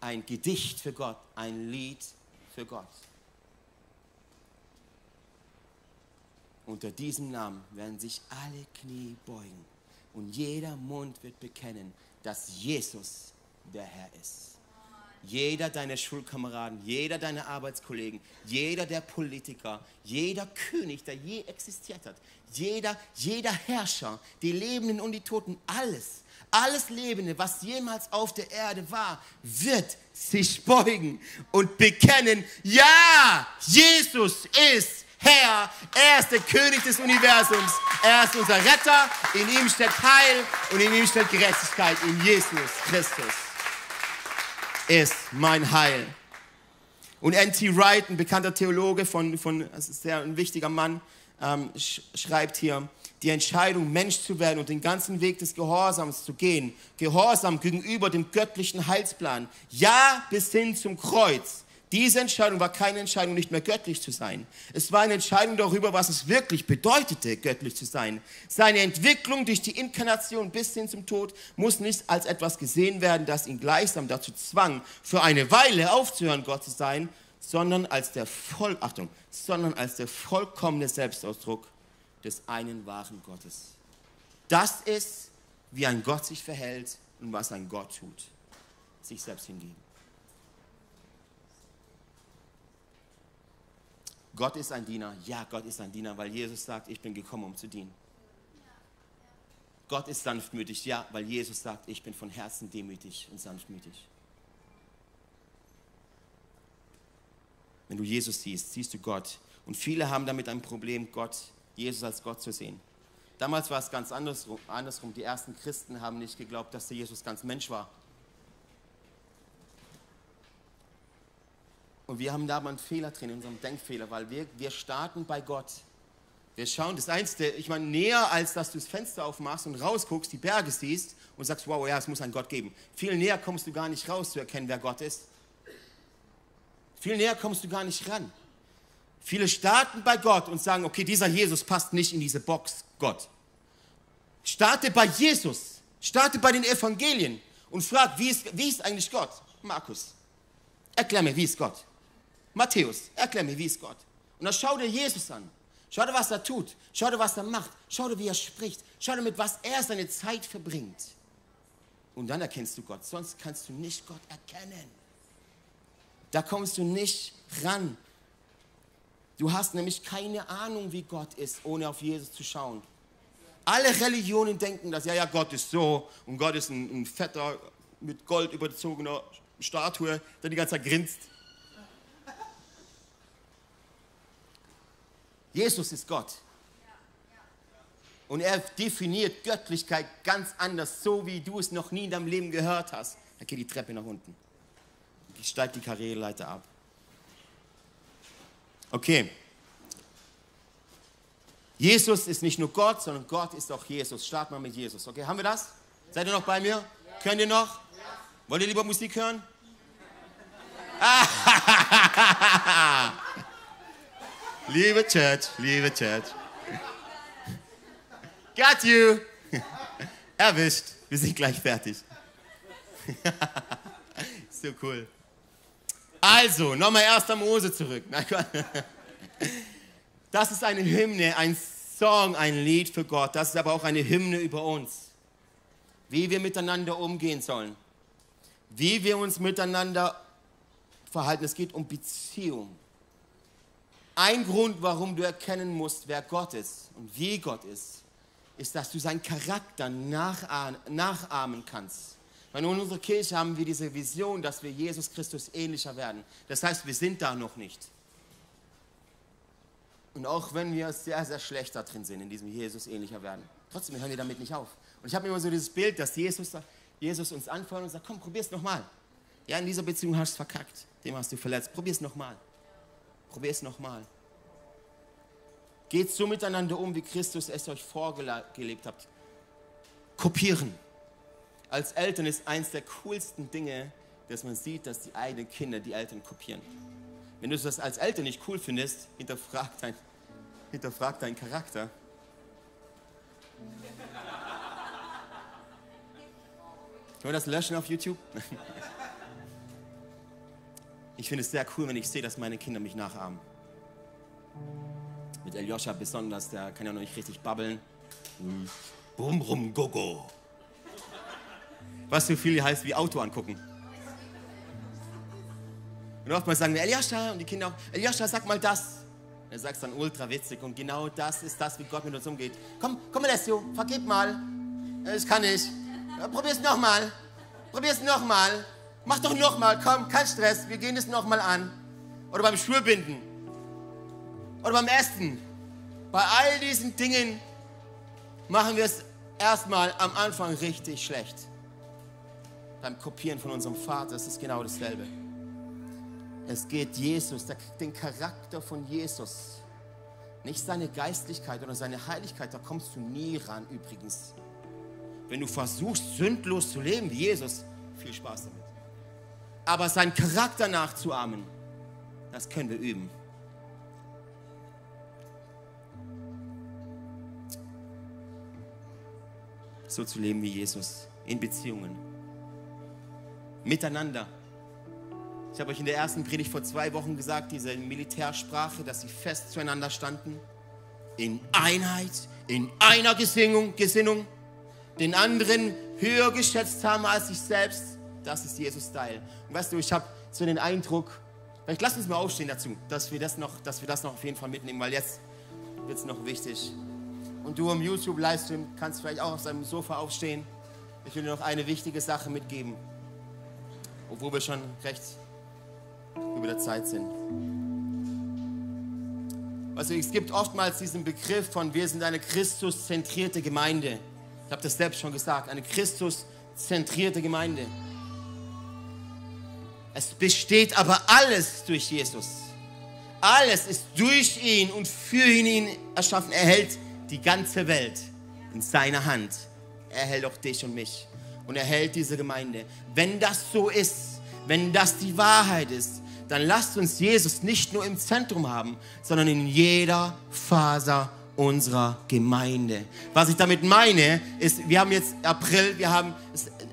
Ein Gedicht für Gott, ein Lied für Gott. Unter diesem Namen werden sich alle Knie beugen und jeder Mund wird bekennen, dass Jesus der Herr ist. Jeder deiner Schulkameraden, jeder deiner Arbeitskollegen, jeder der Politiker, jeder König, der je existiert hat, jeder, jeder Herrscher, die Lebenden und die Toten, alles, alles Lebende, was jemals auf der Erde war, wird sich beugen und bekennen, ja, Jesus ist Herr, er ist der König des Universums, er ist unser Retter, in ihm steht Heil und in ihm steht Gerechtigkeit, in Jesus Christus ist mein Heil. Und N.T. Wright, ein bekannter Theologe, von, von, ist sehr ein wichtiger Mann, ähm, schreibt hier, die Entscheidung, Mensch zu werden und den ganzen Weg des Gehorsams zu gehen, Gehorsam gegenüber dem göttlichen Heilsplan, ja bis hin zum Kreuz. Diese Entscheidung war keine Entscheidung, nicht mehr göttlich zu sein. Es war eine Entscheidung darüber, was es wirklich bedeutete, göttlich zu sein. Seine Entwicklung durch die Inkarnation bis hin zum Tod muss nicht als etwas gesehen werden, das ihn gleichsam dazu zwang, für eine Weile aufzuhören, Gott zu sein, sondern als der Voll, Achtung, sondern als der vollkommene Selbstausdruck des einen wahren Gottes. Das ist, wie ein Gott sich verhält und was ein Gott tut. Sich selbst hingeben. Gott ist ein Diener. Ja, Gott ist ein Diener, weil Jesus sagt, ich bin gekommen, um zu dienen. Gott ist sanftmütig, ja, weil Jesus sagt, ich bin von Herzen demütig und sanftmütig. Wenn du Jesus siehst, siehst du Gott. Und viele haben damit ein Problem, Gott, Jesus als Gott zu sehen. Damals war es ganz andersrum. Die ersten Christen haben nicht geglaubt, dass der Jesus ganz Mensch war. Und wir haben da aber einen Fehler drin, in unserem Denkfehler, weil wir, wir starten bei Gott. Wir schauen, das Einzige, ich meine, näher als dass du das Fenster aufmachst und rausguckst, die Berge siehst und sagst, wow, ja, es muss einen Gott geben. Viel näher kommst du gar nicht raus zu erkennen, wer Gott ist. Viel näher kommst du gar nicht ran. Viele starten bei Gott und sagen, okay, dieser Jesus passt nicht in diese Box, Gott. Starte bei Jesus, starte bei den Evangelien und frag, wie ist, wie ist eigentlich Gott? Markus, erklär mir, wie ist Gott? Matthäus, erklär mir, wie ist Gott? Und dann schau dir Jesus an. Schau dir, was er tut. Schau dir, was er macht. Schau dir, wie er spricht. Schau dir, mit was er seine Zeit verbringt. Und dann erkennst du Gott. Sonst kannst du nicht Gott erkennen. Da kommst du nicht ran. Du hast nämlich keine Ahnung, wie Gott ist, ohne auf Jesus zu schauen. Alle Religionen denken, dass ja, ja, Gott ist so und Gott ist ein, ein fetter, mit Gold überzogener Statue, der die ganze Zeit grinst. Jesus ist Gott. Und er definiert Göttlichkeit ganz anders, so wie du es noch nie in deinem Leben gehört hast. Da geht die Treppe nach unten. Ich steige die Karriereleiter ab. Okay. Jesus ist nicht nur Gott, sondern Gott ist auch Jesus. Start mal mit Jesus. Okay, haben wir das? Seid ihr noch bei mir? Könnt ihr noch? Wollt ihr lieber Musik hören? Liebe Church, liebe Church. Got you. Erwischt. Wir sind gleich fertig. so cool. Also, nochmal 1. Mose zurück. Das ist eine Hymne, ein Song, ein Lied für Gott. Das ist aber auch eine Hymne über uns. Wie wir miteinander umgehen sollen. Wie wir uns miteinander verhalten. Es geht um Beziehung. Ein Grund, warum du erkennen musst, wer Gott ist und wie Gott ist, ist, dass du seinen Charakter nachahmen kannst. Weil in unserer Kirche haben wir diese Vision, dass wir Jesus Christus ähnlicher werden. Das heißt, wir sind da noch nicht. Und auch wenn wir sehr, sehr schlecht da drin sind, in diesem Jesus ähnlicher werden, trotzdem hören wir damit nicht auf. Und ich habe immer so dieses Bild, dass Jesus, Jesus uns anfeuert und sagt, komm, probier's nochmal. Ja, in dieser Beziehung hast du es verkackt, dem hast du verletzt. Probier's nochmal. Probier's nochmal. Geht so miteinander um, wie Christus es euch vorgelebt hat. Kopieren. Als Eltern ist eins der coolsten Dinge, dass man sieht, dass die eigenen Kinder die Eltern kopieren. Wenn du das als Eltern nicht cool findest, hinterfrag, dein, hinterfrag deinen Charakter. Können wir das löschen auf YouTube? Ich finde es sehr cool, wenn ich sehe, dass meine Kinder mich nachahmen. Mit Eljoscha besonders, der kann ja noch nicht richtig babbeln. Bum, rum, go, go. Was so viel heißt wie Auto angucken. Und oftmals sagen wir, Eljoscha, und die Kinder auch, Eljoscha, sag mal das. Er sagt es dann ultra witzig und genau das ist das, wie Gott mit uns umgeht. Komm, komm, Alessio, vergib mal. Das kann ich. Probier's nochmal. Probier's nochmal. Mach doch nochmal, komm, kein Stress, wir gehen es nochmal an. Oder beim Schulbinden. Oder beim Essen. Bei all diesen Dingen machen wir es erstmal am Anfang richtig schlecht. Beim Kopieren von unserem Vater ist es genau dasselbe. Es geht Jesus, den Charakter von Jesus. Nicht seine Geistlichkeit oder seine Heiligkeit, da kommst du nie ran übrigens. Wenn du versuchst, sündlos zu leben wie Jesus, viel Spaß damit. Aber seinen Charakter nachzuahmen, das können wir üben. So zu leben wie Jesus in Beziehungen. Miteinander ich habe euch in der ersten Predigt vor zwei Wochen gesagt, diese Militärsprache, dass sie fest zueinander standen. In Einheit, in einer Gesinnung, Gesinnung, den anderen höher geschätzt haben als sich selbst. Das ist Jesus-Style. Und weißt du, ich habe so den Eindruck, vielleicht lass uns mal aufstehen dazu, dass wir das noch, dass wir das noch auf jeden Fall mitnehmen, weil jetzt wird es noch wichtig. Und du im YouTube-Livestream kannst vielleicht auch auf seinem Sofa aufstehen. Ich will dir noch eine wichtige Sache mitgeben, obwohl wir schon recht über der Zeit sind. Also es gibt oftmals diesen Begriff von wir sind eine Christus-zentrierte Gemeinde. Ich habe das selbst schon gesagt, eine Christus-zentrierte Gemeinde. Es besteht aber alles durch Jesus. Alles ist durch ihn und für ihn erschaffen. Er hält die ganze Welt in seiner Hand. Er hält auch dich und mich. Und er hält diese Gemeinde. Wenn das so ist, wenn das die Wahrheit ist, dann lasst uns Jesus nicht nur im Zentrum haben, sondern in jeder Faser unserer Gemeinde. Was ich damit meine, ist, wir haben jetzt April, wir haben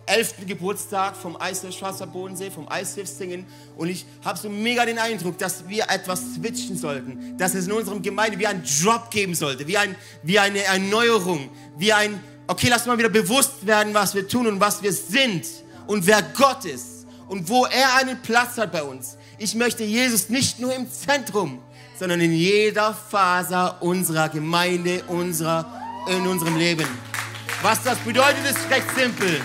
11. Geburtstag vom ICF Schwarzer Bodensee, vom ICF Singen und ich habe so mega den Eindruck, dass wir etwas switchen sollten, dass es in unserem Gemeinde wie ein Drop geben sollte, wie, ein, wie eine Erneuerung, wie ein, okay, lass mal wieder bewusst werden, was wir tun und was wir sind und wer Gott ist und wo er einen Platz hat bei uns. Ich möchte Jesus nicht nur im Zentrum, sondern in jeder Faser unserer Gemeinde, unserer, in unserem Leben. Was das bedeutet, ist recht simpel.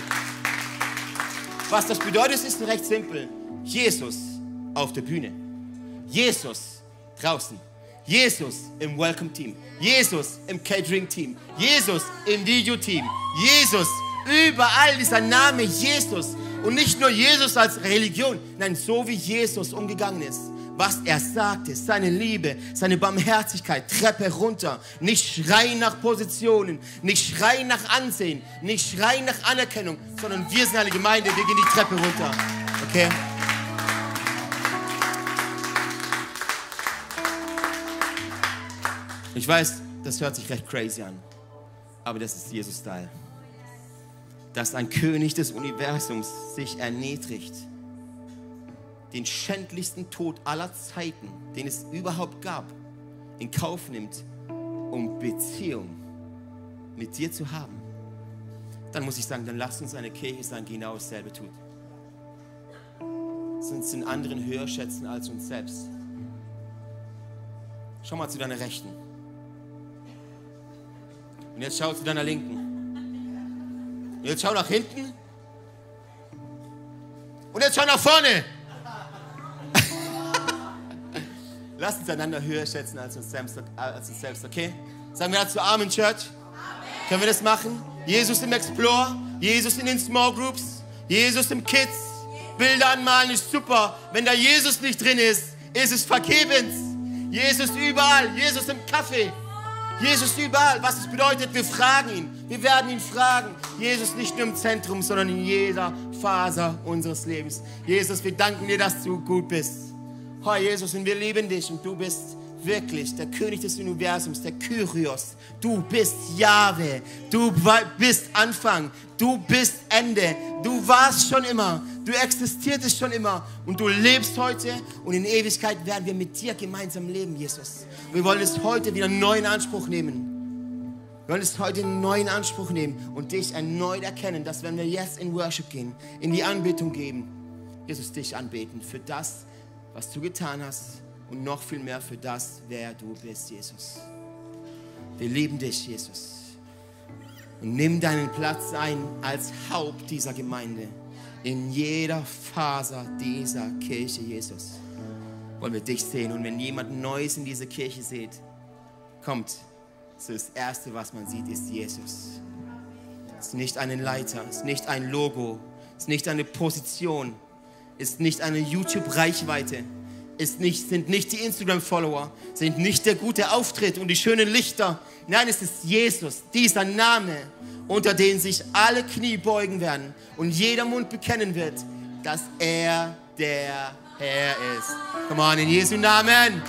Was das bedeutet, ist recht simpel. Jesus auf der Bühne. Jesus draußen. Jesus im Welcome Team. Jesus im Catering Team. Jesus im Video Team. Jesus überall dieser Name Jesus und nicht nur Jesus als Religion, nein, so wie Jesus umgegangen ist. Was er sagte, seine Liebe, seine Barmherzigkeit, Treppe runter. Nicht schreien nach Positionen, nicht schreien nach Ansehen, nicht schreien nach Anerkennung, sondern wir sind eine Gemeinde, wir gehen die Treppe runter. Okay? Ich weiß, das hört sich recht crazy an, aber das ist Jesus-Style dass ein König des Universums sich erniedrigt, den schändlichsten Tod aller Zeiten, den es überhaupt gab, in Kauf nimmt, um Beziehung mit dir zu haben, dann muss ich sagen, dann lass uns eine Kirche sein, die genau dasselbe tut. Uns den anderen höher schätzen als uns selbst. Schau mal zu deiner Rechten. Und jetzt schau zu deiner Linken. Und jetzt schau nach hinten. Und jetzt schau nach vorne. Lass uns einander höher schätzen als uns selbst, als uns selbst okay? Sagen wir dazu Amen, Church? Amen. Können wir das machen? Jesus im Explore, Jesus in den Small Groups, Jesus im Kids. Bilder anmalen ist super. Wenn da Jesus nicht drin ist, ist es vergebens. Jesus überall, Jesus im Kaffee, Jesus überall. Was es bedeutet, wir fragen ihn. Wir werden ihn fragen. Jesus nicht nur im Zentrum, sondern in jeder Faser unseres Lebens. Jesus, wir danken dir, dass du gut bist. Oh Jesus, und wir lieben dich und du bist wirklich der König des Universums, der Kyrios. Du bist Jahwe. Du bist Anfang. Du bist Ende. Du warst schon immer. Du existiertest schon immer. Und du lebst heute. Und in Ewigkeit werden wir mit dir gemeinsam leben, Jesus. Wir wollen es heute wieder neu in Anspruch nehmen. Wir wollen es heute in neuen Anspruch nehmen und dich erneut erkennen, dass wenn wir jetzt in Worship gehen, in die Anbetung geben, Jesus dich anbeten für das, was du getan hast und noch viel mehr für das, wer du bist, Jesus. Wir lieben dich, Jesus. Und nimm deinen Platz ein als Haupt dieser Gemeinde. In jeder Faser dieser Kirche, Jesus, wollen wir dich sehen. Und wenn jemand Neues in dieser Kirche sieht, kommt, so das Erste, was man sieht, ist Jesus. Es ist nicht eine Leiter, es ist nicht ein Logo, es ist nicht eine Position, ist nicht eine YouTube-Reichweite nicht, sind nicht die Instagram-Follower, sind nicht der gute Auftritt und die schönen Lichter. Nein, es ist Jesus, dieser Name, unter den sich alle Knie beugen werden und jeder Mund bekennen wird, dass er der Herr ist. Come on, in Jesu Namen.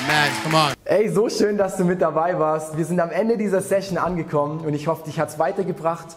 Amen. Come on.
Ey, so schön, dass du mit dabei warst. Wir sind am Ende dieser Session angekommen und ich hoffe, dich hat es weitergebracht